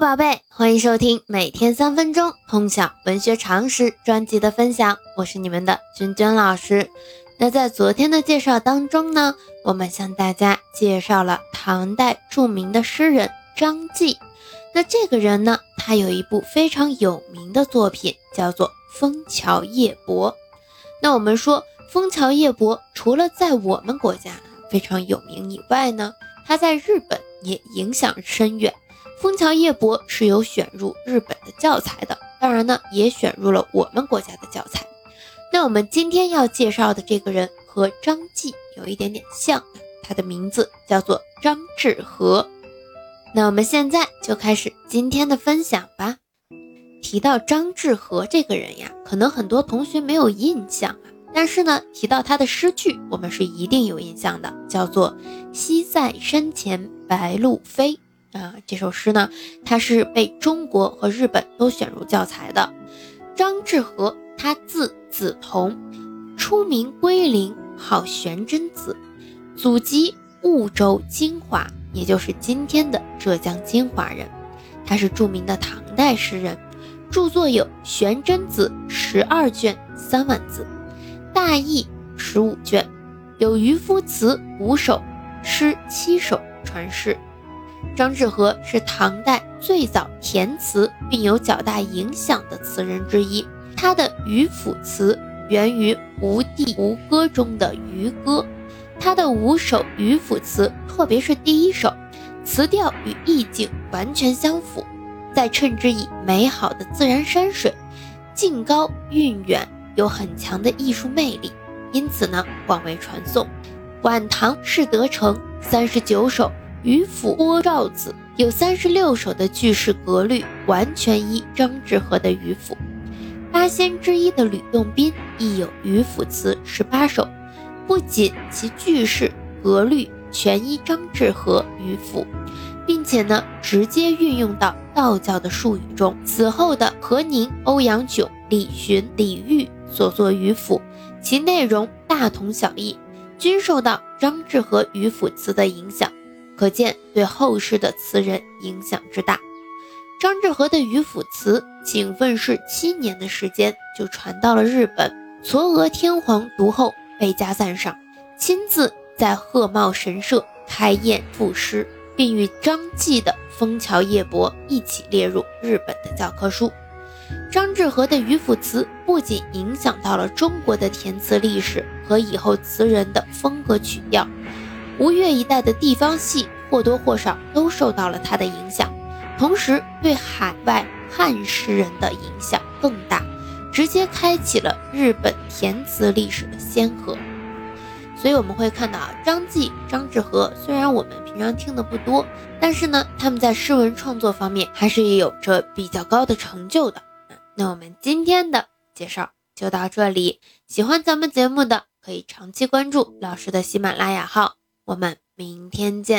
宝贝，欢迎收听每天三分钟通晓文学常识专辑的分享，我是你们的君君老师。那在昨天的介绍当中呢，我们向大家介绍了唐代著名的诗人张继。那这个人呢，他有一部非常有名的作品，叫做《枫桥夜泊》。那我们说，《枫桥夜泊》除了在我们国家非常有名以外呢，他在日本也影响深远。《枫桥夜泊》是有选入日本的教材的，当然呢，也选入了我们国家的教材。那我们今天要介绍的这个人和张继有一点点像，他的名字叫做张志和。那我们现在就开始今天的分享吧。提到张志和这个人呀，可能很多同学没有印象啊，但是呢，提到他的诗句，我们是一定有印象的，叫做“西塞山前白鹭飞”。啊，这首诗呢，它是被中国和日本都选入教材的。张志和，他字子同，初名归林，号玄真子，祖籍婺州金华，也就是今天的浙江金华人。他是著名的唐代诗人，著作有《玄真子》十二卷三万字，《大义》十五卷，有渔夫词五首，诗七首传世。张志和是唐代最早填词并有较大影响的词人之一。他的渔府词源于《吴地吴歌》中的渔歌。他的五首渔府词，特别是第一首，词调与意境完全相符，再衬之以美好的自然山水，劲高韵远，有很强的艺术魅力，因此呢广为传颂。晚唐是德成三十九首。渔府多赵子有三十六首的句式格律，完全依张志和的渔府。八仙之一的吕洞宾亦有渔府词十八首，不仅其句式格律全依张志和渔府，并且呢直接运用到道教的术语中。此后的何宁、欧阳炯、李寻、李煜所作渔府，其内容大同小异，均受到张志和渔府词的影响。可见对后世的词人影响之大。张志和的渔府词仅问世七年的时间就传到了日本，嵯峨天皇读后倍加赞赏，亲自在鹤茂神社开宴赋诗，并与张继的《枫桥夜泊》一起列入日本的教科书。张志和的渔府词不仅影响到了中国的填词历史和以后词人的风格曲调。吴越一带的地方戏或多或少都受到了他的影响，同时对海外汉诗人的影响更大，直接开启了日本填词历史的先河。所以我们会看到啊，张继、张志和虽然我们平常听的不多，但是呢，他们在诗文创作方面还是有着比较高的成就的。那我们今天的介绍就到这里，喜欢咱们节目的可以长期关注老师的喜马拉雅号。我们明天见。